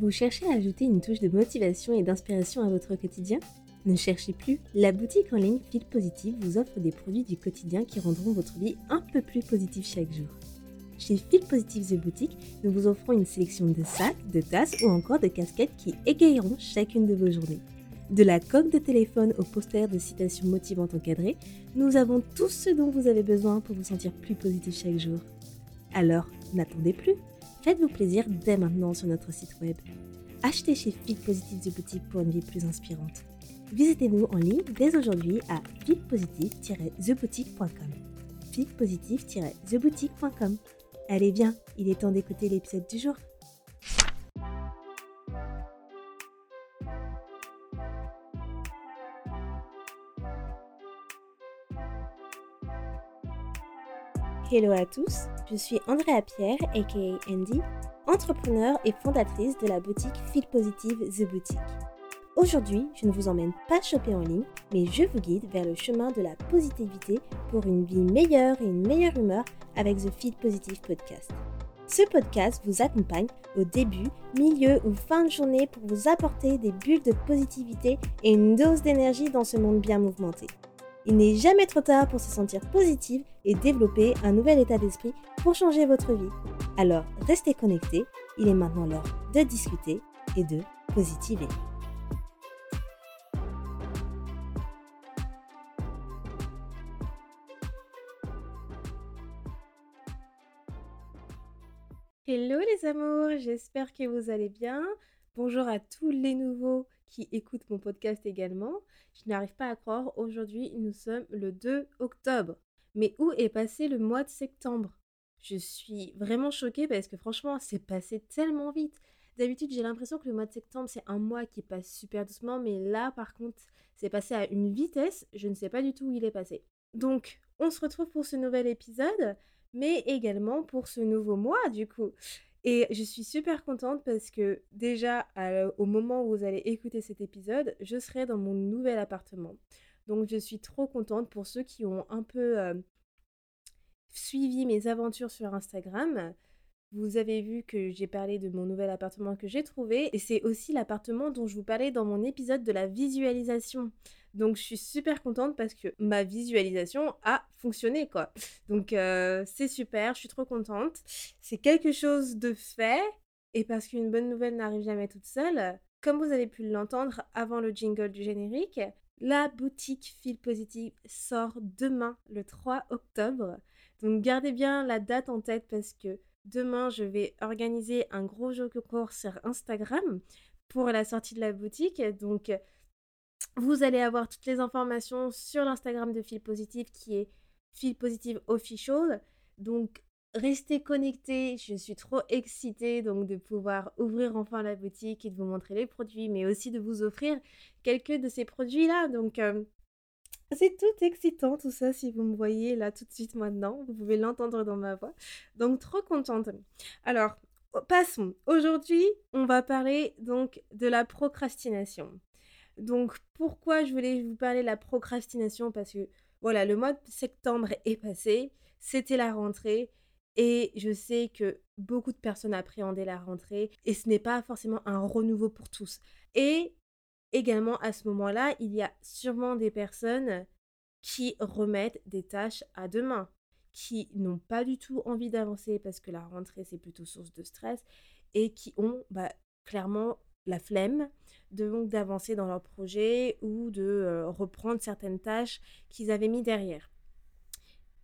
Vous cherchez à ajouter une touche de motivation et d'inspiration à votre quotidien? Ne cherchez plus, la boutique en ligne Fil Positive vous offre des produits du quotidien qui rendront votre vie un peu plus positive chaque jour. Chez Fil Positive The Boutique, nous vous offrons une sélection de sacs, de tasses ou encore de casquettes qui égayeront chacune de vos journées. De la coque de téléphone au poster de citations motivantes encadrées, nous avons tout ce dont vous avez besoin pour vous sentir plus positif chaque jour. Alors, n'attendez plus Faites-vous plaisir dès maintenant sur notre site web. Achetez chez Fit Positive The Boutique pour une vie plus inspirante. Visitez-nous en ligne dès aujourd'hui à fitpositive-theboutique.com. fitpositive-theboutique.com. Allez bien, il est temps d'écouter l'épisode du jour. Hello à tous, je suis Andrea Pierre, aka Andy, entrepreneur et fondatrice de la boutique Feel Positive The Boutique. Aujourd'hui, je ne vous emmène pas choper en ligne, mais je vous guide vers le chemin de la positivité pour une vie meilleure et une meilleure humeur avec The Feel Positive Podcast. Ce podcast vous accompagne au début, milieu ou fin de journée pour vous apporter des bulles de positivité et une dose d'énergie dans ce monde bien mouvementé. Il n'est jamais trop tard pour se sentir positive et développer un nouvel état d'esprit pour changer votre vie. Alors restez connectés, il est maintenant l'heure de discuter et de positiver. Hello les amours, j'espère que vous allez bien. Bonjour à tous les nouveaux qui écoutent mon podcast également. Je n'arrive pas à croire, aujourd'hui nous sommes le 2 octobre. Mais où est passé le mois de septembre? Je suis vraiment choquée parce que franchement c'est passé tellement vite. D'habitude j'ai l'impression que le mois de septembre c'est un mois qui passe super doucement, mais là par contre c'est passé à une vitesse, je ne sais pas du tout où il est passé. Donc on se retrouve pour ce nouvel épisode, mais également pour ce nouveau mois du coup. Et je suis super contente parce que déjà, au moment où vous allez écouter cet épisode, je serai dans mon nouvel appartement. Donc je suis trop contente pour ceux qui ont un peu suivi mes aventures sur Instagram. Vous avez vu que j'ai parlé de mon nouvel appartement que j'ai trouvé et c'est aussi l'appartement dont je vous parlais dans mon épisode de la visualisation. Donc je suis super contente parce que ma visualisation a fonctionné quoi. Donc euh, c'est super, je suis trop contente. C'est quelque chose de fait et parce qu'une bonne nouvelle n'arrive jamais toute seule. Comme vous avez pu l'entendre avant le jingle du générique, la boutique Fil Positive sort demain le 3 octobre. Donc gardez bien la date en tête parce que demain je vais organiser un gros jeu concours sur Instagram pour la sortie de la boutique. Donc vous allez avoir toutes les informations sur l'Instagram de Fil Positive qui est Fil Positive Official. Donc restez connectés, je suis trop excitée donc de pouvoir ouvrir enfin la boutique et de vous montrer les produits, mais aussi de vous offrir quelques de ces produits-là. Donc euh, c'est tout excitant tout ça si vous me voyez là tout de suite maintenant, vous pouvez l'entendre dans ma voix. Donc trop contente. Alors, passons. Aujourd'hui, on va parler donc de la procrastination. Donc pourquoi je voulais vous parler de la procrastination? Parce que voilà, le mois de septembre est passé, c'était la rentrée et je sais que beaucoup de personnes appréhendaient la rentrée et ce n'est pas forcément un renouveau pour tous. Et également à ce moment-là, il y a sûrement des personnes qui remettent des tâches à demain, qui n'ont pas du tout envie d'avancer parce que la rentrée c'est plutôt source de stress et qui ont bah, clairement la flemme donc d'avancer dans leur projet ou de euh, reprendre certaines tâches qu'ils avaient mis derrière.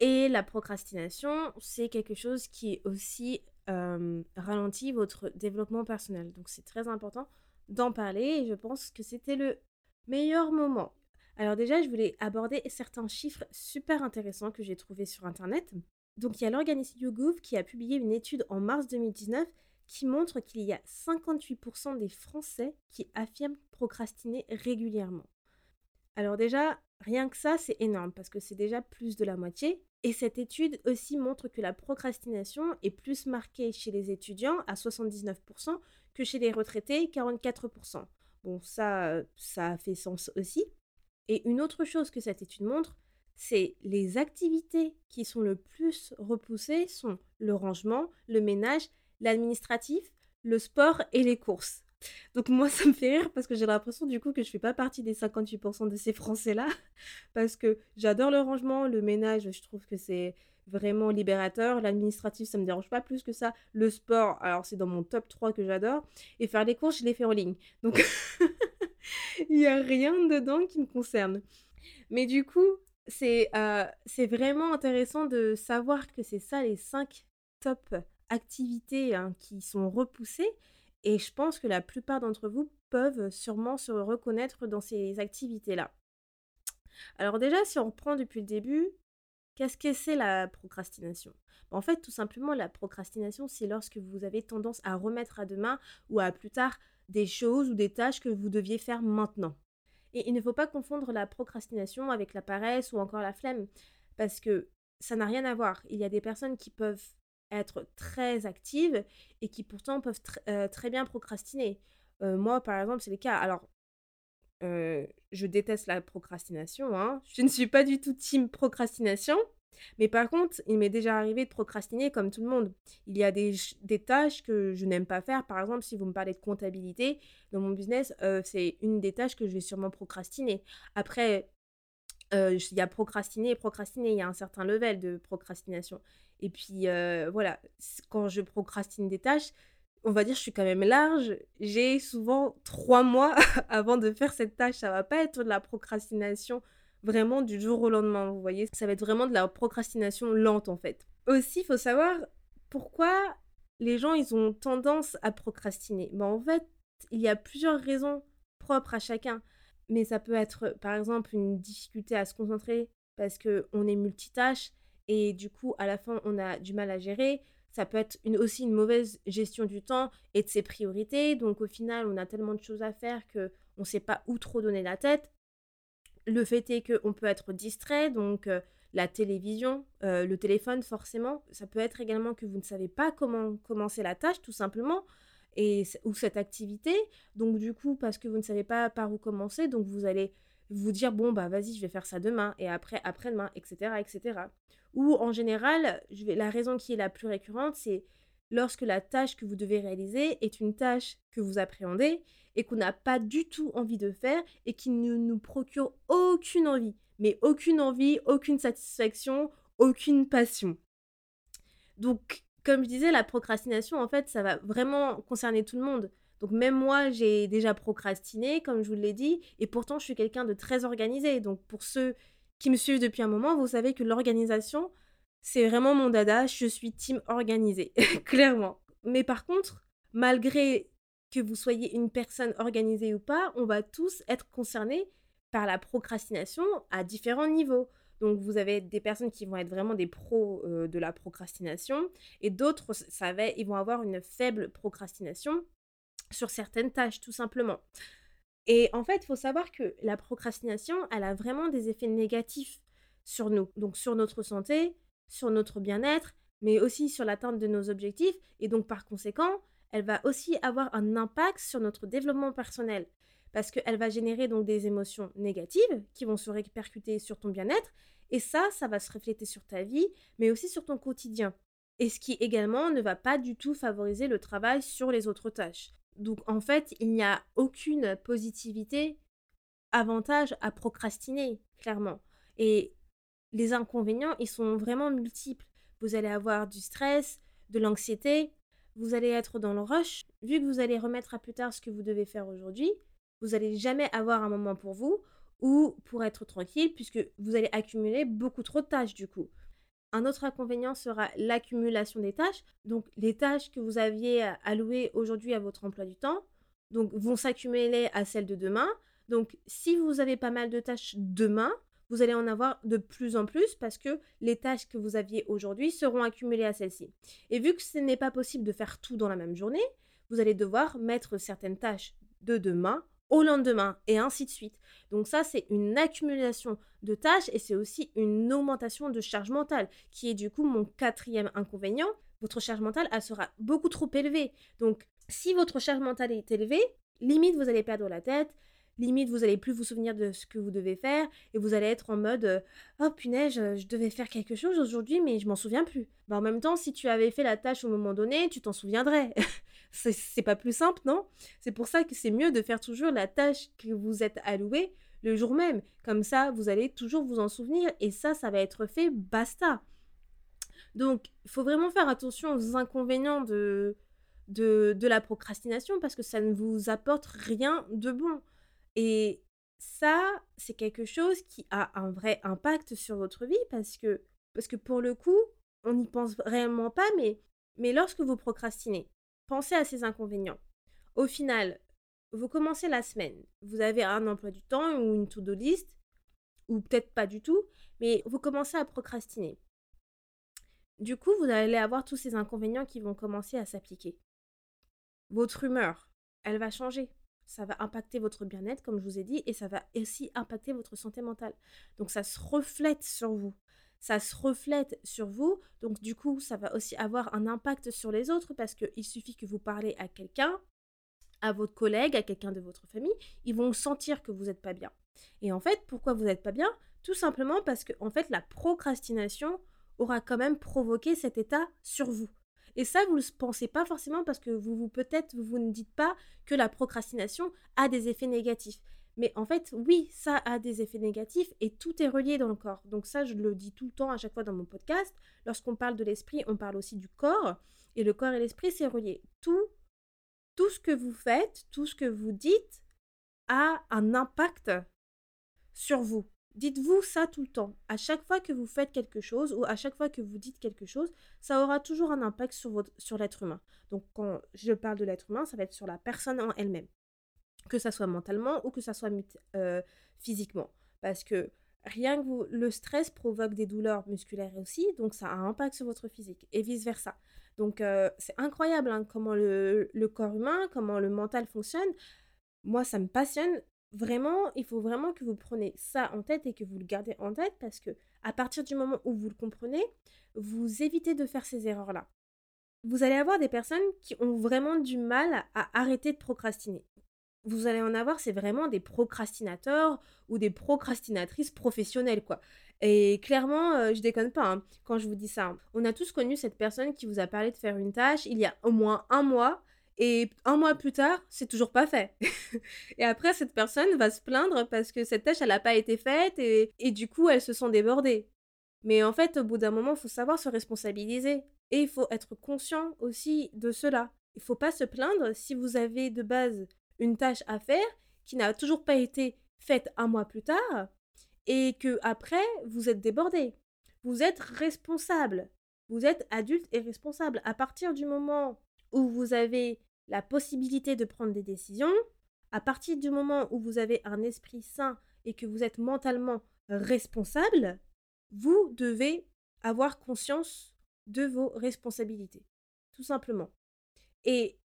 Et la procrastination, c'est quelque chose qui aussi ralentit votre développement personnel. Donc c'est très important d'en parler et je pense que c'était le meilleur moment. Alors déjà, je voulais aborder certains chiffres super intéressants que j'ai trouvés sur Internet. Donc il y a l'organisme YouGov qui a publié une étude en mars 2019 qui montre qu'il y a 58% des Français qui affirment procrastiner régulièrement. Alors déjà, rien que ça, c'est énorme parce que c'est déjà plus de la moitié. Et cette étude aussi montre que la procrastination est plus marquée chez les étudiants à 79% que chez les retraités 44%. Bon, ça, ça fait sens aussi. Et une autre chose que cette étude montre, c'est les activités qui sont le plus repoussées sont le rangement, le ménage l'administratif, le sport et les courses. Donc moi, ça me fait rire parce que j'ai l'impression du coup que je fais pas partie des 58% de ces Français-là. Parce que j'adore le rangement, le ménage, je trouve que c'est vraiment libérateur. L'administratif, ça me dérange pas plus que ça. Le sport, alors c'est dans mon top 3 que j'adore. Et faire les courses, je les fais en ligne. Donc il n'y a rien dedans qui me concerne. Mais du coup, c'est euh, vraiment intéressant de savoir que c'est ça les 5 top activités hein, qui sont repoussées. Et je pense que la plupart d'entre vous peuvent sûrement se reconnaître dans ces activités-là. Alors déjà, si on reprend depuis le début, qu'est-ce que c'est la procrastination? En fait, tout simplement, la procrastination, c'est lorsque vous avez tendance à remettre à demain ou à plus tard des choses ou des tâches que vous deviez faire maintenant. Et il ne faut pas confondre la procrastination avec la paresse ou encore la flemme, parce que ça n'a rien à voir. Il y a des personnes qui peuvent être très actives et qui pourtant peuvent euh, très bien procrastiner. Euh, moi, par exemple, c'est le cas. Alors, euh, je déteste la procrastination. Hein. Je ne suis pas du tout team procrastination. Mais par contre, il m'est déjà arrivé de procrastiner comme tout le monde. Il y a des, tâches que je n'aime pas faire. Par exemple, si vous me parlez de comptabilité, dans mon business, c'est une des tâches que je vais sûrement procrastiner. Après, il y a procrastiner et procrastiner. Il y a un certain level de procrastination. Et puis voilà, quand je procrastine des tâches, on va dire je suis quand même large. J'ai souvent trois mois avant de faire cette tâche. Ça va pas être de la procrastination vraiment du jour au lendemain, vous voyez. Ça va être vraiment de la procrastination lente en fait. Aussi, il faut savoir pourquoi les gens ils ont tendance à procrastiner. Ben, en fait, il y a plusieurs raisons propres à chacun. Mais ça peut être par exemple une difficulté à se concentrer parce qu'on est multitâche et du coup, à la fin, on a du mal à gérer. Ça peut être aussi une mauvaise gestion du temps et de ses priorités. Donc au final, on a tellement de choses à faire que on ne sait pas où trop donner la tête. Le fait est qu'on peut être distrait, donc euh, la télévision, euh, le téléphone forcément. Ça peut être également que vous ne savez pas comment commencer la tâche, tout simplement, et, ou cette activité. Donc du coup, parce que vous ne savez pas par où commencer, donc vous allez vous dire, bon, bah vas-y, je vais faire ça demain, et après, après-demain, etc., etc. Ou en général, la raison qui est la plus récurrente, c'est lorsque la tâche que vous devez réaliser est une tâche que vous appréhendez et qu'on n'a pas du tout envie de faire et qui ne nous procure aucune envie. Mais aucune envie, aucune satisfaction, aucune passion. Donc, comme je disais, la procrastination, en fait, ça va vraiment concerner tout le monde. Donc même moi, j'ai déjà procrastiné, comme je vous l'ai dit, et pourtant je suis quelqu'un de très organisé. Donc pour ceux qui me suivent depuis un moment, vous savez que l'organisation, c'est vraiment mon dada. Je suis team organisée, clairement. Mais par contre, malgré que vous soyez une personne organisée ou pas, on va tous être concernés par la procrastination à différents niveaux. Donc vous avez des personnes qui vont être vraiment des pros euh, de la procrastination et d'autres, ça va, ils vont avoir une faible procrastination sur certaines tâches, tout simplement. Et en fait, il faut savoir que la procrastination, elle a vraiment des effets négatifs sur nous, donc sur notre santé, sur notre bien-être, mais aussi sur l'atteinte de nos objectifs. Et donc, par conséquent, elle va aussi avoir un impact sur notre développement personnel parce qu'elle va générer donc des émotions négatives qui vont se répercuter sur ton bien-être. Et ça, ça va se refléter sur ta vie, mais aussi sur ton quotidien. Et ce qui également ne va pas du tout favoriser le travail sur les autres tâches. Donc en fait, il n'y a aucune positivité, avantage à procrastiner, clairement. Et les inconvénients, ils sont vraiment multiples. Vous allez avoir du stress, de l'anxiété, vous allez être dans le rush. Vu que vous allez remettre à plus tard ce que vous devez faire aujourd'hui, vous n'allez jamais avoir un moment pour vous ou pour être tranquille puisque vous allez accumuler beaucoup trop de tâches du coup. Un autre inconvénient sera l'accumulation des tâches. Donc, les tâches que vous aviez allouées aujourd'hui à votre emploi du temps vont s'accumuler à celles de demain. Donc, si vous avez pas mal de tâches demain, vous allez en avoir de plus en plus parce que les tâches que vous aviez aujourd'hui seront accumulées à celles-ci. Et vu que ce n'est pas possible de faire tout dans la même journée, vous allez devoir mettre certaines tâches de demain au lendemain et ainsi de suite. Donc ça, c'est une accumulation de tâches et c'est aussi une augmentation de charge mentale qui est du coup mon quatrième inconvénient. Votre charge mentale, elle sera beaucoup trop élevée. Donc si votre charge mentale est élevée, limite vous allez perdre la tête, limite vous allez plus vous souvenir de ce que vous devez faire et vous allez être en mode oh punaise je devais faire quelque chose aujourd'hui mais je m'en souviens plus en même temps si tu avais fait la tâche au moment donné tu t'en souviendrais C'est pas plus simple, non? C'est pour ça que c'est mieux de faire toujours la tâche que vous êtes allouée le jour même. Comme ça, vous allez toujours vous en souvenir et ça, ça va être fait, basta. Donc, il faut vraiment faire attention aux inconvénients de, de, de la procrastination parce que ça ne vous apporte rien de bon. Et ça, c'est quelque chose qui a un vrai impact sur votre vie parce que, parce que pour le coup, on n'y pense réellement pas, mais, mais lorsque vous procrastinez, pensez à ces inconvénients. Au final, vous commencez la semaine, vous avez un emploi du temps ou une to-do list, ou peut-être pas du tout, mais vous commencez à procrastiner. Du coup, vous allez avoir tous ces inconvénients qui vont commencer à s'appliquer. Votre humeur, elle va changer. Ça va impacter votre bien-être, comme je vous ai dit, et ça va aussi impacter votre santé mentale. Donc ça se reflète sur vous. Ça se reflète sur vous. Donc du coup, ça va aussi avoir un impact sur les autres parce qu'il suffit que vous parlez à quelqu'un, à votre collègue, à quelqu'un de votre famille, ils vont sentir que vous n'êtes pas bien. Et en fait, pourquoi vous n'êtes pas bien? Tout simplement parce que en fait, la procrastination aura quand même provoqué cet état sur vous. Et ça, vous ne le pensez pas forcément parce que vous, vous peut-être, vous ne dites pas que la procrastination a des effets négatifs. Mais en fait, oui, ça a des effets négatifs et tout est relié dans le corps. Donc ça, je le dis tout le temps à chaque fois dans mon podcast. Lorsqu'on parle de l'esprit, on parle aussi du corps. Et le corps et l'esprit, c'est relié. Tout, tout ce que vous faites, tout ce que vous dites a un impact sur vous. Dites-vous ça tout le temps. À chaque fois que vous faites quelque chose ou à chaque fois que vous dites quelque chose, ça aura toujours un impact sur, sur l'être humain. Donc quand je parle de l'être humain, ça va être sur la personne en elle-même. Que ça soit mentalement ou que ça soit euh, physiquement. Parce que rien que le stress provoque des douleurs musculaires aussi, donc ça a un impact sur votre physique et vice-versa. Donc euh, c'est incroyable hein, comment le, le corps humain, comment le mental fonctionne. Moi, ça me passionne vraiment, il faut vraiment que vous preniez ça en tête et que vous le gardez en tête parce que à partir du moment où vous le comprenez, vous évitez de faire ces erreurs-là. Vous allez avoir des personnes qui ont vraiment du mal à arrêter de procrastiner. Vous allez en avoir, c'est vraiment des procrastinateurs ou des procrastinatrices professionnelles, quoi. Et clairement, euh, je déconne pas hein, quand je vous dis ça. Hein. On a tous connu cette personne qui vous a parlé de faire une tâche il y a au moins un mois et un mois plus tard, c'est toujours pas fait. et après, cette personne va se plaindre parce que cette tâche, elle n'a pas été faite et, et du coup, elle se sent débordée. Mais en fait, au bout d'un moment, il faut savoir se responsabiliser. Et il faut être conscient aussi de cela. Il faut pas se plaindre si vous avez de base une tâche à faire qui n'a toujours pas été faite un mois plus tard et que après vous êtes débordé. Vous êtes responsable. Vous êtes adulte et responsable. À partir du moment où vous avez la possibilité de prendre des décisions, à partir du moment où vous avez un esprit sain et que vous êtes mentalement responsable, vous devez avoir conscience de vos responsabilités. Tout simplement. Et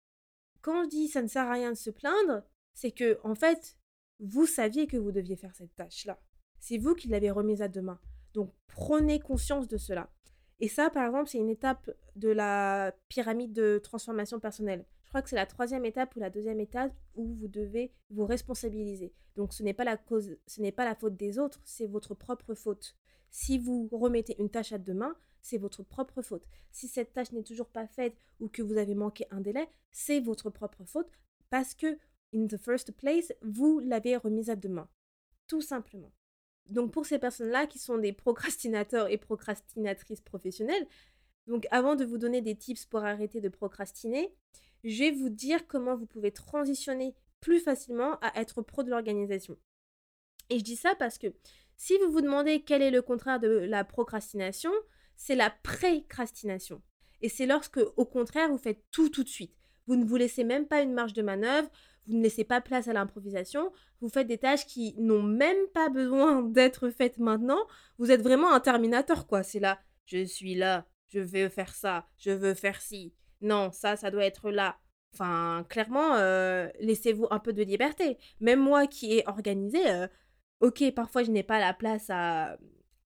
quand je dis ça ne sert à rien de se plaindre, c'est que, en fait, vous saviez que vous deviez faire cette tâche-là. C'est vous qui l'avez remise à demain. Donc prenez conscience de cela. Et ça, par exemple, c'est une étape de la pyramide de transformation personnelle. Je crois que c'est la troisième étape ou la deuxième étape où vous devez vous responsabiliser. Donc ce n'est pas la cause, ce n'est pas la faute des autres, c'est votre propre faute. Si vous remettez une tâche à demain, c'est votre propre faute. Si cette tâche n'est toujours pas faite ou que vous avez manqué un délai, c'est votre propre faute parce que, in the first place, vous l'avez remise à demain. Tout simplement. Donc pour ces personnes-là qui sont des procrastinateurs et procrastinatrices professionnelles, donc avant de vous donner des tips pour arrêter de procrastiner, je vais vous dire comment vous pouvez transitionner plus facilement à être pro de l'organisation. Et je dis ça parce que si vous vous demandez quel est le contraire de la procrastination, c'est la précrastination. Et c'est lorsque, au contraire, vous faites tout tout de suite. Vous ne vous laissez même pas une marge de manœuvre, vous ne laissez pas place à l'improvisation, vous faites des tâches qui n'ont même pas besoin d'être faites maintenant. Vous êtes vraiment un terminateur, quoi. C'est là, je suis là, je veux faire ça, je veux faire ci. Non, ça, ça doit être là. Enfin, clairement, euh, laissez-vous un peu de liberté. Même moi qui ai organisé, euh, ok, parfois je n'ai pas la place à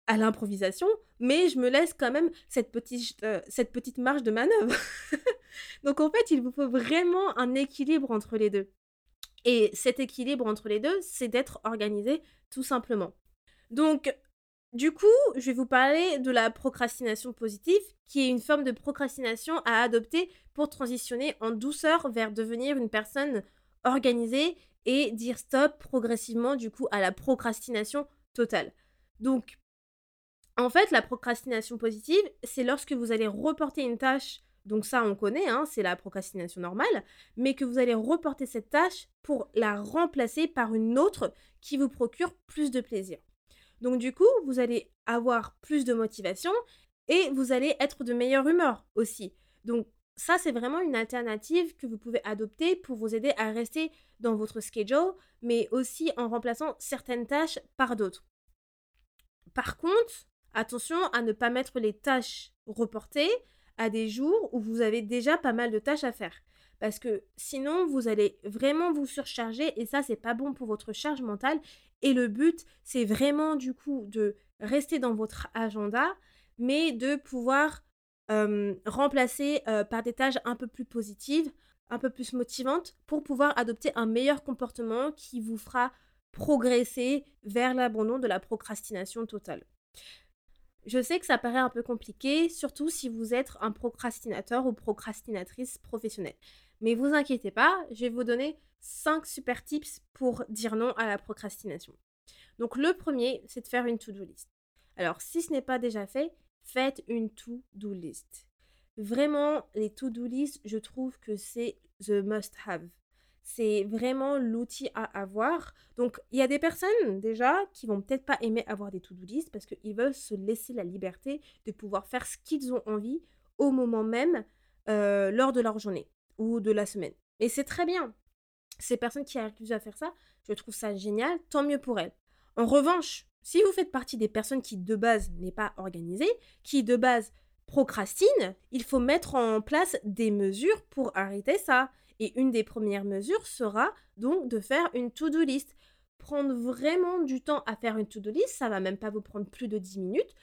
l'improvisation, mais je me laisse quand même cette petite, euh, marge de manœuvre. Donc en fait, il vous faut vraiment un équilibre entre les deux. Et cet équilibre entre les deux, c'est d'être organisé tout simplement. Donc, Du coup, je vais vous parler de la procrastination positive, qui est une forme de procrastination à adopter pour transitionner en douceur vers devenir une personne organisée et dire stop progressivement du coup à la procrastination totale. Donc, en fait, la procrastination positive, c'est lorsque vous allez reporter une tâche, donc ça on connaît, hein, c'est la procrastination normale, mais que vous allez reporter cette tâche pour la remplacer par une autre qui vous procure plus de plaisir. Donc du coup, vous allez avoir plus de motivation et vous allez être de meilleure humeur aussi. Donc ça, c'est vraiment une alternative que vous pouvez adopter pour vous aider à rester dans votre schedule, mais aussi en remplaçant certaines tâches par d'autres. Par contre, attention à ne pas mettre les tâches reportées à des jours où vous avez déjà pas mal de tâches à faire. Parce que sinon, vous allez vraiment vous surcharger et ça, c'est pas bon pour votre charge mentale et le but, c'est vraiment du coup de rester dans votre agenda, mais de pouvoir remplacer par des tâches un peu plus positives, un peu plus motivantes, pour pouvoir adopter un meilleur comportement qui vous fera progresser vers l'abandon de la procrastination totale. Je sais que ça paraît un peu compliqué, surtout si vous êtes un procrastinateur ou procrastinatrice professionnelle. Mais vous inquiétez pas, je vais vous donner 5 super tips pour dire non à la procrastination. Donc le premier, c'est de faire une to-do list. Alors si ce n'est pas déjà fait, faites une to-do list. Vraiment, les to-do list, je trouve que c'est the must-have. C'est vraiment l'outil à avoir. Donc, il y a des personnes déjà qui vont peut-être pas aimer avoir des to-do list parce qu'ils veulent se laisser la liberté de pouvoir faire ce qu'ils ont envie au moment même euh, lors de leur journée ou de la semaine. Et c'est très bien. Ces personnes qui arrivent à faire ça, je trouve ça génial, tant mieux pour elles. En revanche, si vous faites partie des personnes qui de base n'est pas organisée, qui de base procrastine, il faut mettre en place des mesures pour arrêter ça. Et une des premières mesures sera donc de faire une to-do list. Prendre vraiment du temps à faire une to-do list, ça va même pas vous prendre plus de 10 minutes.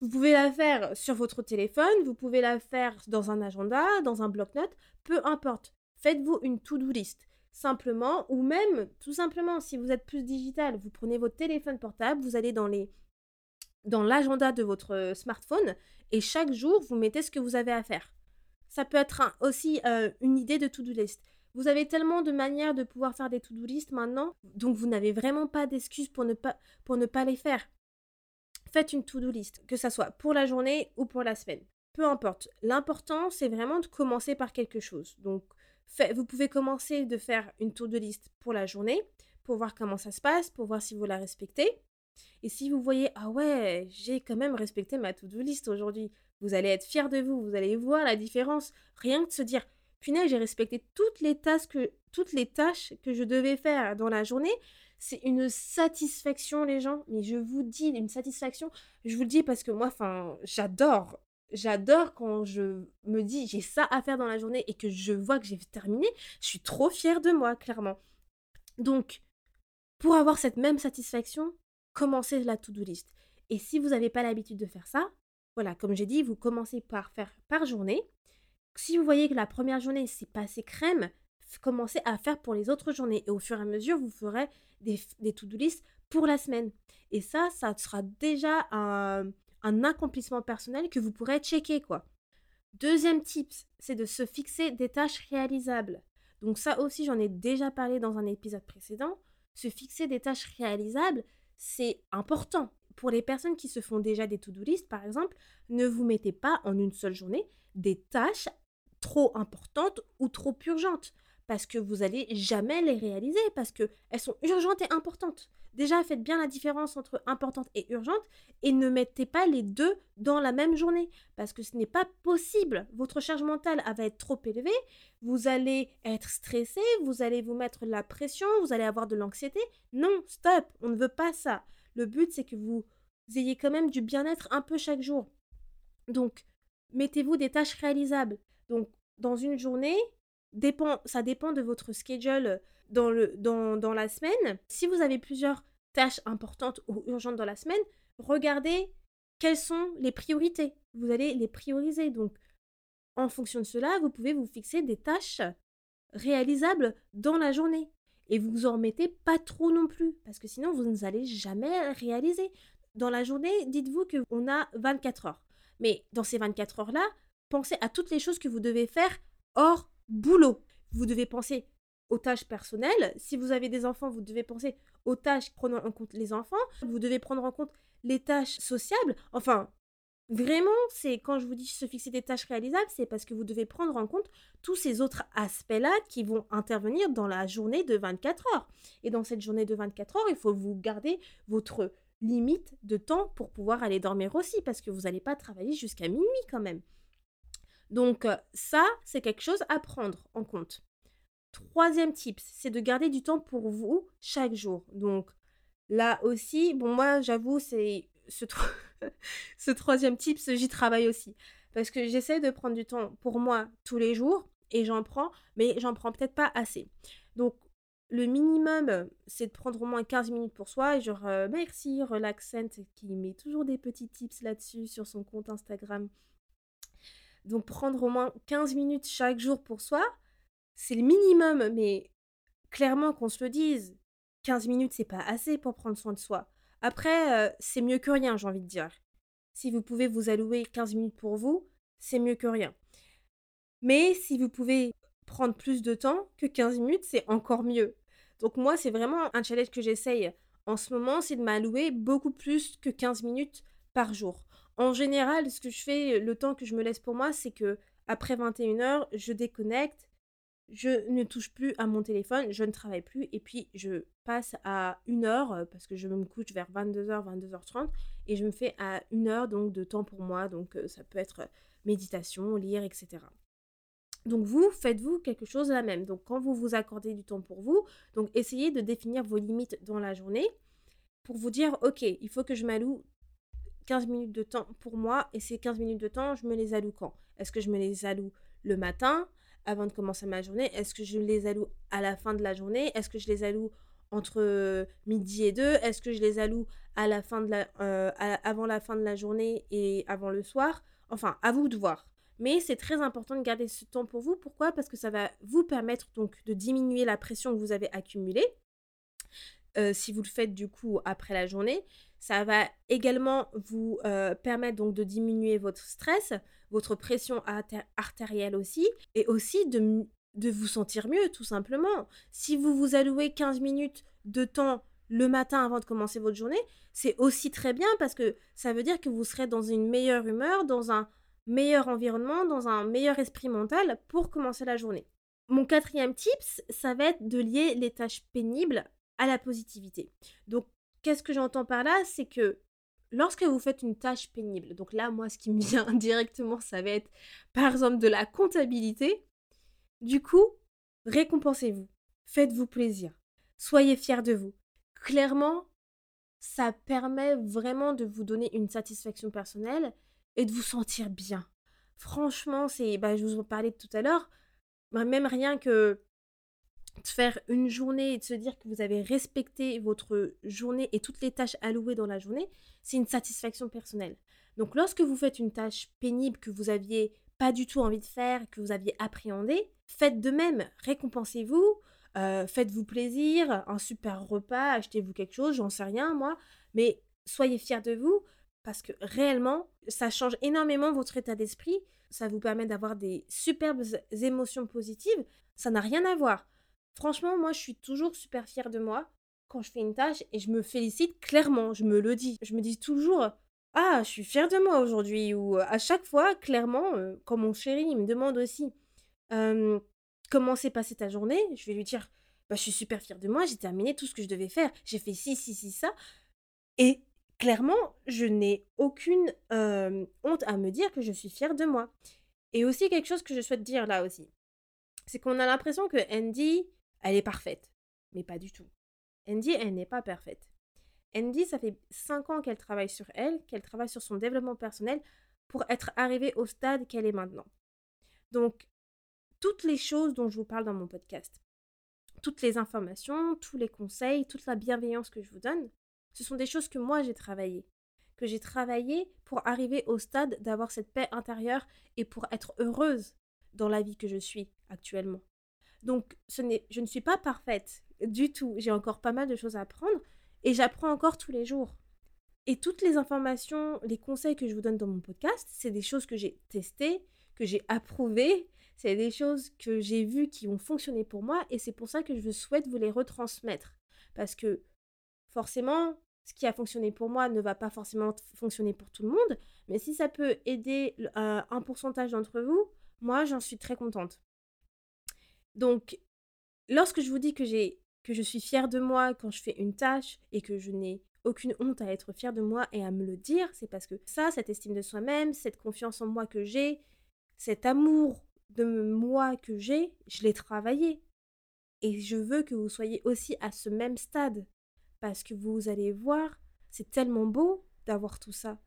Vous pouvez la faire sur votre téléphone, vous pouvez la faire dans un agenda, dans un bloc-notes, peu importe. Faites-vous une to-do list simplement, ou même tout simplement, si vous êtes plus digital, vous prenez votre téléphone portable, vous allez dans l'agenda de votre euh, smartphone et chaque jour vous mettez ce que vous avez à faire. Ça peut être aussi euh, une idée de to-do list. Vous avez tellement de manières de pouvoir faire des to-do list maintenant, donc vous n'avez vraiment pas d'excuses pour ne pas les faire. Faites une to-do list, que ça soit pour la journée ou pour la semaine. Peu importe. L'important, c'est vraiment de commencer par quelque chose. Donc, vous pouvez commencer de faire une tour de liste pour la journée, pour voir comment ça se passe, pour voir si vous la respectez. Et si vous voyez, ah ouais, j'ai quand même respecté ma to-do list aujourd'hui, vous allez être fier de vous, vous allez voir la différence. Rien que de se dire, punaise, j'ai respecté toutes les tâches que, toutes les tâches que je devais faire dans la journée. C'est une satisfaction, les gens. Mais je vous dis, une satisfaction. Je vous le dis parce que moi, enfin, j'adore j'adore quand je me dis j'ai ça à faire dans la journée et que je vois que j'ai terminé, je suis trop fière de moi, clairement. Donc, pour avoir cette même satisfaction, commencez la to-do list. Et si vous n'avez pas l'habitude de faire ça, voilà, comme j'ai dit, vous commencez par faire par journée. Si vous voyez que la première journée, c'est pas crème, commencez à faire pour les autres journées. Et au fur et à mesure, vous ferez des, to-do list pour la semaine. Et ça, ça sera déjà un, accomplissement personnel que vous pourrez checker, quoi. Deuxième tip, c'est de se fixer des tâches réalisables. Donc ça aussi, j'en ai déjà parlé dans un épisode précédent. Se fixer des tâches réalisables, c'est important. Pour les personnes qui se font déjà des to-do list, par exemple, ne vous mettez pas en une seule journée des tâches trop importantes ou trop urgentes parce que vous allez jamais les réaliser parce que elles sont urgentes et importantes. Déjà, faites bien la différence entre importante et urgente et ne mettez pas les deux dans la même journée parce que ce n'est pas possible. Votre charge mentale va être trop élevée, vous allez être stressé, vous allez vous mettre la pression, vous allez avoir de l'anxiété. Non, stop, on ne veut pas ça. Le but, c'est que vous ayez quand même du bien-être un peu chaque jour. Donc, mettez-vous des tâches réalisables. Donc, dans une journée, ça dépend de votre schedule dans, le, dans, dans la semaine. Si vous avez plusieurs tâches importantes ou urgentes dans la semaine, regardez quelles sont les priorités. Vous allez les prioriser. Donc, en fonction de cela, vous pouvez vous fixer des tâches réalisables dans la journée. Et vous en mettez pas trop non plus, parce que sinon, vous ne allez jamais réaliser. dans la journée, dites-vous qu'on a 24 heures. Mais dans ces 24 heures-là, pensez à toutes les choses que vous devez faire hors boulot. Vous devez penser aux tâches personnelles. Si vous avez des enfants, vous devez penser aux tâches prenant en compte les enfants. Vous devez prendre en compte les tâches sociables. Enfin, vraiment, c'est quand je vous dis se fixer des tâches réalisables, c'est parce que vous devez prendre en compte tous ces autres aspects-là qui vont intervenir dans la journée de 24 heures. Et dans cette journée de 24 heures, il faut vous garder votre limite de temps pour pouvoir aller dormir aussi, parce que vous n'allez pas travailler jusqu'à minuit quand même. Donc euh, ça, c'est quelque chose à prendre en compte. Troisième tip, c'est de garder du temps pour vous chaque jour. Donc là aussi, bon moi j'avoue, c'est ce, ce troisième tip, j'y travaille aussi. Parce que j'essaie de prendre du temps pour moi tous les jours et j'en prends, mais j'en prends peut-être pas assez. Donc le minimum, c'est de prendre au moins 15 minutes pour soi. Genre, merci Relaxent qui met toujours des petits tips là-dessus sur son compte Instagram. Donc prendre au moins 15 minutes chaque jour pour soi, c'est le minimum, mais clairement qu'on se le dise, 15 minutes c'est pas assez pour prendre soin de soi. Après, c'est mieux que rien, j'ai envie de dire. Si vous pouvez vous allouer 15 minutes pour vous, c'est mieux que rien. Mais si vous pouvez prendre plus de temps que 15 minutes, c'est encore mieux. Donc moi, c'est vraiment un challenge que j'essaye en ce moment, c'est de m'allouer beaucoup plus que 15 minutes par jour. En général, ce que je fais, le temps que je me laisse pour moi, c'est que après 21h, je déconnecte, je ne touche plus à mon téléphone, je ne travaille plus et puis je passe à une heure euh, parce que je me couche vers 22h, 22h30 et je me fais à une heure donc de temps pour moi. Donc euh, ça peut être méditation, lire, etc. Donc vous, faites-vous quelque chose la même. Donc quand vous vous accordez du temps pour vous, donc essayez de définir vos limites dans la journée pour vous dire, ok, il faut que je m'alloue 15 minutes de temps pour moi et ces 15 minutes de temps, je me les alloue quand? Est-ce que je me les alloue le matin? Avant de commencer ma journée? Est-ce que je les alloue à la fin de la journée? Est-ce que je les alloue entre midi et deux? Est-ce que je les alloue à la fin de la, euh, avant la fin de la journée et avant le soir? Enfin, à vous de voir. Mais c'est très important de garder ce temps pour vous. Pourquoi? Parce que ça va vous permettre donc de diminuer la pression que vous avez accumulée. Si vous le faites du coup après la journée. Ça va également vous permettre donc de diminuer votre stress, votre pression artérielle aussi, et aussi de, de vous sentir mieux tout simplement. Si vous vous allouez 15 minutes de temps le matin avant de commencer votre journée, c'est aussi très bien parce que ça veut dire que vous serez dans une meilleure humeur, dans un meilleur environnement, dans un meilleur esprit mental pour commencer la journée. Mon quatrième tips, ça va être de lier les tâches pénibles à la positivité. Donc Qu'est-ce que j'entends par là? C'est que lorsque vous faites une tâche pénible, donc là, moi, ce qui me vient directement, ça va être par exemple de la comptabilité. Du coup, récompensez-vous, faites-vous plaisir, soyez fiers de vous. Clairement, ça permet vraiment de vous donner une satisfaction personnelle et de vous sentir bien. Franchement, c'est, bah, je vous en parlais tout à l'heure, bah, même rien que de faire une journée et de se dire que vous avez respecté votre journée et toutes les tâches allouées dans la journée, c'est une satisfaction personnelle. Donc lorsque vous faites une tâche pénible que vous aviez pas du tout envie de faire, que vous aviez appréhendé, faites de même, récompensez-vous, euh, faites-vous plaisir, un super repas, achetez-vous quelque chose, j'en sais rien moi, mais soyez fiers de vous parce que réellement, ça change énormément votre état d'esprit, ça vous permet d'avoir des superbes émotions positives, ça n'a rien à voir Franchement, moi, je suis toujours super fière de moi quand je fais une tâche et je me félicite clairement, je me le dis. Je me dis toujours Ah, je suis fière de moi aujourd'hui. Ou à chaque fois, clairement, quand mon chéri me demande aussi comment s'est passée ta journée, je vais lui dire bah, Je suis super fière de moi, j'ai terminé tout ce que je devais faire, j'ai fait ci, ci, ci, ça. Et clairement, je n'ai aucune honte à me dire que je suis fière de moi. Et aussi quelque chose que je souhaite dire là aussi, c'est qu'on a l'impression que Andy, elle est parfaite. Mais pas du tout. Andy, elle n'est pas parfaite. Andy, ça fait 5 ans qu'elle travaille sur elle, qu'elle travaille sur son développement personnel pour être arrivée au stade qu'elle est maintenant. Donc, toutes les choses dont je vous parle dans mon podcast, toutes les informations, tous les conseils, toute la bienveillance que je vous donne, ce sont des choses que moi j'ai travaillées, que j'ai travaillé pour arriver au stade d'avoir cette paix intérieure et pour être heureuse dans la vie que je suis actuellement. Donc, ce je ne suis pas parfaite du tout. J'ai encore pas mal de choses à apprendre et j'apprends encore tous les jours. Et toutes les informations, les conseils que je vous donne dans mon podcast, c'est des choses que j'ai testées, que j'ai approuvées, c'est des choses que j'ai vues qui ont fonctionné pour moi et c'est pour ça que je souhaite vous les retransmettre. Parce que forcément, ce qui a fonctionné pour moi ne va pas forcément fonctionner pour tout le monde, mais si ça peut aider un pourcentage d'entre vous, moi j'en suis très contente. Donc, lorsque je vous dis que je suis fière de moi quand je fais une tâche et que je n'ai aucune honte à être fière de moi et à me le dire, c'est parce que ça, cette estime de soi-même, cette confiance en moi que j'ai, cet amour de moi que j'ai, je l'ai travaillé. Et je veux que vous soyez aussi à ce même stade. Parce que vous allez voir, c'est tellement beau d'avoir tout ça.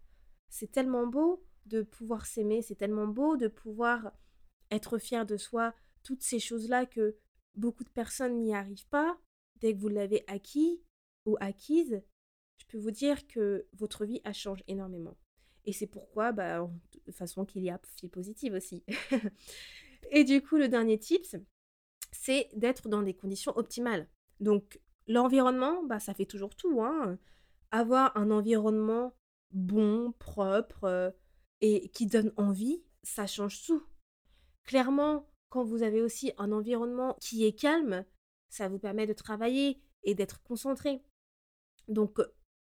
C'est tellement beau de pouvoir s'aimer, c'est tellement beau de pouvoir être fier de soi, toutes ces choses-là que beaucoup de personnes n'y arrivent pas. Dès que vous l'avez acquis ou acquise, je peux vous dire que votre vie a changé énormément. Et c'est pourquoi, bah, de façon qu'il y a fil positive aussi. Et du coup, le dernier tips, c'est d'être dans des conditions optimales. Donc, l'environnement, bah, ça fait toujours tout. Hein. Avoir un environnement bon, propre euh, et qui donne envie, ça change tout. Clairement, quand vous avez aussi un environnement qui est calme, ça vous permet de travailler et d'être concentré. Donc,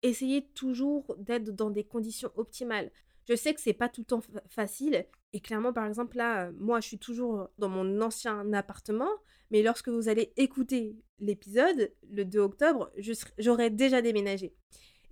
essayez toujours d'être dans des conditions optimales. Je sais que c'est pas tout le temps facile. Et clairement, par exemple, là, moi, je suis toujours dans mon ancien appartement. Mais lorsque vous allez écouter l'épisode, le 2 octobre, j'aurai déjà déménagé.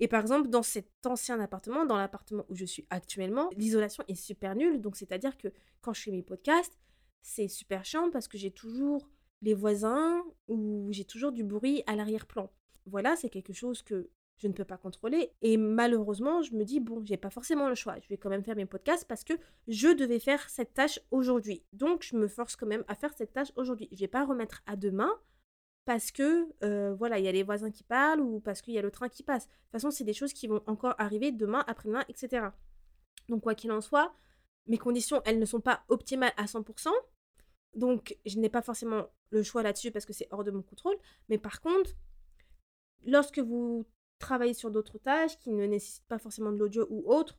Et par exemple, dans cet ancien appartement, dans l'appartement où je suis actuellement, l'isolation est super nulle. Donc, c'est-à-dire que quand je fais mes podcasts, c'est super chiant parce que j'ai toujours les voisins ou j'ai toujours du bruit à l'arrière-plan. Voilà, c'est quelque chose que je ne peux pas contrôler. Et malheureusement, je me dis, bon, j'ai pas forcément le choix. Je vais quand même faire mes podcasts parce que je devais faire cette tâche aujourd'hui. Donc, je me force quand même à faire cette tâche aujourd'hui. Je vais pas remettre à demain parce que, euh, voilà, il y a les voisins qui parlent ou parce qu'il y a le train qui passe. De toute façon, c'est des choses qui vont encore arriver demain, après-demain, etc. Donc, quoi qu'il en soit, mes conditions, elles ne sont pas optimales à 100%. Donc, je n'ai pas forcément le choix là-dessus parce que c'est hors de mon contrôle. Mais par contre, lorsque vous travailler sur d'autres tâches qui ne nécessitent pas forcément de l'audio ou autre,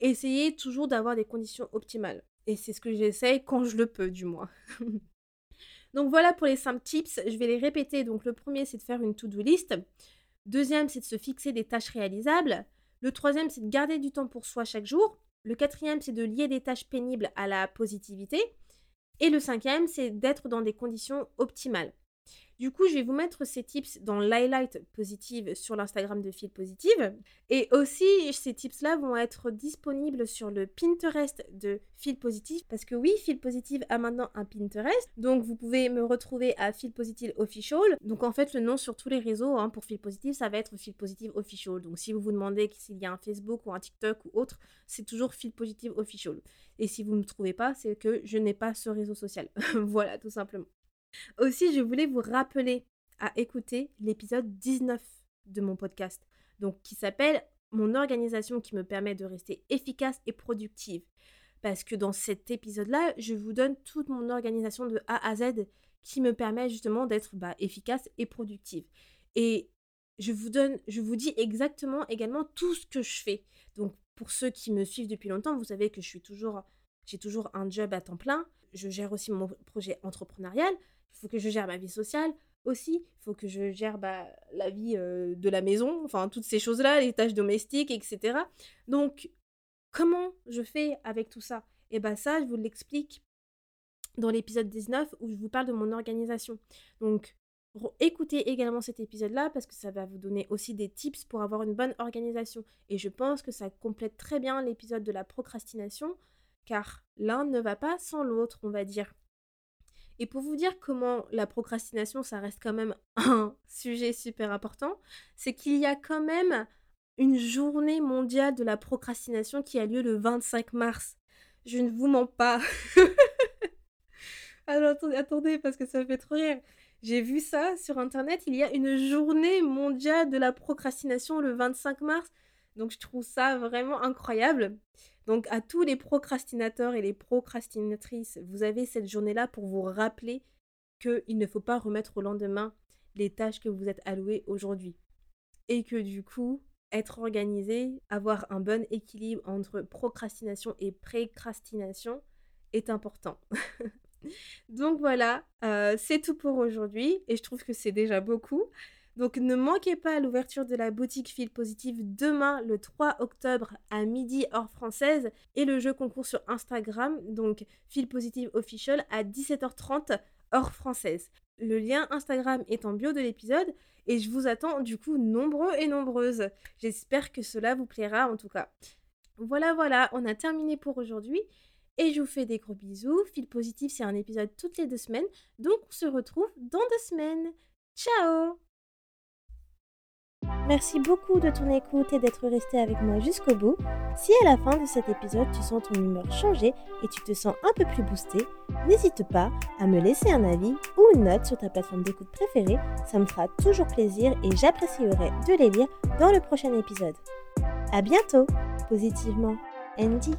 essayez toujours d'avoir des conditions optimales. Et c'est ce que j'essaye quand je le peux, du moins. Donc voilà pour les 5 tips, je vais les répéter. Donc le premier, c'est de faire une to-do list. Deuxième, c'est de se fixer des tâches réalisables. Le troisième, c'est de garder du temps pour soi chaque jour. Le quatrième, c'est de lier des tâches pénibles à la positivité. Et le cinquième, c'est d'être dans des conditions optimales. Du coup, je vais vous mettre ces tips dans l'highlight positive sur l'Instagram de Fil Positive. Et aussi, ces tips-là vont être disponibles sur le Pinterest de Fil Positive. Parce que oui, Fil Positive a maintenant un Pinterest. Donc, vous pouvez me retrouver à Fil Positive Official. Donc, en fait, le nom sur tous les réseaux hein, pour Fil Positive, ça va être Fil Positive Official. Donc, si vous vous demandez s'il y a un Facebook ou un TikTok ou autre, c'est toujours Fil Positive Official. Et si vous ne me trouvez pas, c'est que je n'ai pas ce réseau social. voilà, tout simplement. Aussi, je voulais vous rappeler à écouter l'épisode 19 de mon podcast, donc qui s'appelle Mon organisation qui me permet de rester efficace et productive. Parce que dans cet épisode-là, je vous donne toute mon organisation de A à Z qui me permet justement d'être bah, efficace et productive. Et je vous donne, je vous dis exactement également tout ce que je fais. Donc pour ceux qui me suivent depuis longtemps, vous savez que je suis toujours, j'ai toujours un job à temps plein. Je gère aussi mon projet entrepreneurial il faut que je gère ma vie sociale aussi, il faut que je gère bah, la vie de la maison, enfin toutes ces choses-là, les tâches domestiques, etc. Donc, comment je fais avec tout ça? Et eh bien ça, je vous l'explique dans l'épisode 19 où je vous parle de mon organisation. Donc, écoutez également cet épisode-là parce que ça va vous donner aussi des tips pour avoir une bonne organisation. Et je pense que ça complète très bien l'épisode de la procrastination car l'un ne va pas sans l'autre, on va dire. Et pour vous dire comment la procrastination, ça reste quand même un sujet super important, c'est qu'il y a quand même une journée mondiale de la procrastination qui a lieu le 25 mars. Je ne vous mens pas. Alors attendez, attendez, parce que ça fait trop rire. J'ai vu ça sur internet, il y a une journée mondiale de la procrastination le 25 mars. Donc je trouve ça vraiment incroyable. Donc à tous les procrastinateurs et les procrastinatrices, vous avez cette journée-là pour vous rappeler qu'il ne faut pas remettre au lendemain les tâches que vous êtes allouées aujourd'hui. Et que du coup, être organisé, avoir un bon équilibre entre procrastination et précrastination est important. Donc voilà, euh, c'est tout pour aujourd'hui et je trouve que c'est déjà beaucoup. Donc ne manquez pas l'ouverture de la boutique Fil Positive demain le 3 octobre à midi heure française et le jeu concours sur Instagram, donc Fil Positive Official à 17h30 heure française. Le lien Instagram est en bio de l'épisode et je vous attends du coup nombreux et nombreuses. J'espère que cela vous plaira en tout cas. Voilà, voilà, on a terminé pour aujourd'hui et je vous fais des gros bisous. Fil positif, c'est un épisode toutes les deux semaines, donc on se retrouve dans deux semaines. Ciao Merci beaucoup de ton écoute et d'être resté avec moi jusqu'au bout. Si à la fin de cet épisode tu sens ton humeur changer et tu te sens un peu plus boosté, n'hésite pas à me laisser un avis ou une note sur ta plateforme d'écoute préférée, ça me fera toujours plaisir et j'apprécierai de les lire dans le prochain épisode. A bientôt, positivement, Andy.